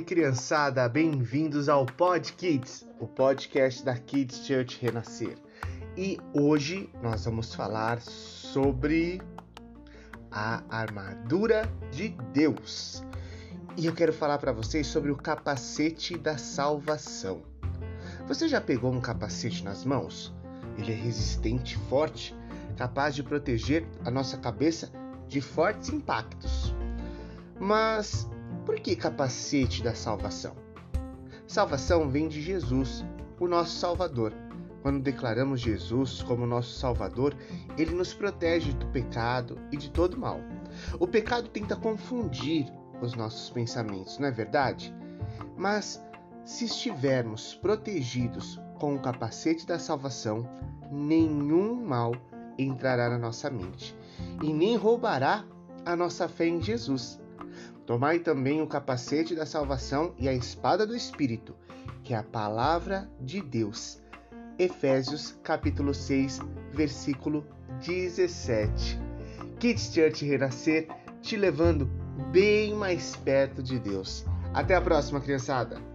criançada, bem-vindos ao Pod Kids, o podcast da Kids Church Renascer. E hoje nós vamos falar sobre a armadura de Deus. E eu quero falar para vocês sobre o capacete da salvação. Você já pegou um capacete nas mãos? Ele é resistente, forte, capaz de proteger a nossa cabeça de fortes impactos. Mas por que capacete da salvação? Salvação vem de Jesus, o nosso Salvador. Quando declaramos Jesus como nosso Salvador, ele nos protege do pecado e de todo mal. O pecado tenta confundir os nossos pensamentos, não é verdade? Mas se estivermos protegidos com o capacete da salvação, nenhum mal entrará na nossa mente e nem roubará a nossa fé em Jesus. Tomai também o capacete da salvação e a espada do Espírito, que é a palavra de Deus. Efésios capítulo 6, versículo 17. Kids Church Renascer te levando bem mais perto de Deus. Até a próxima, criançada!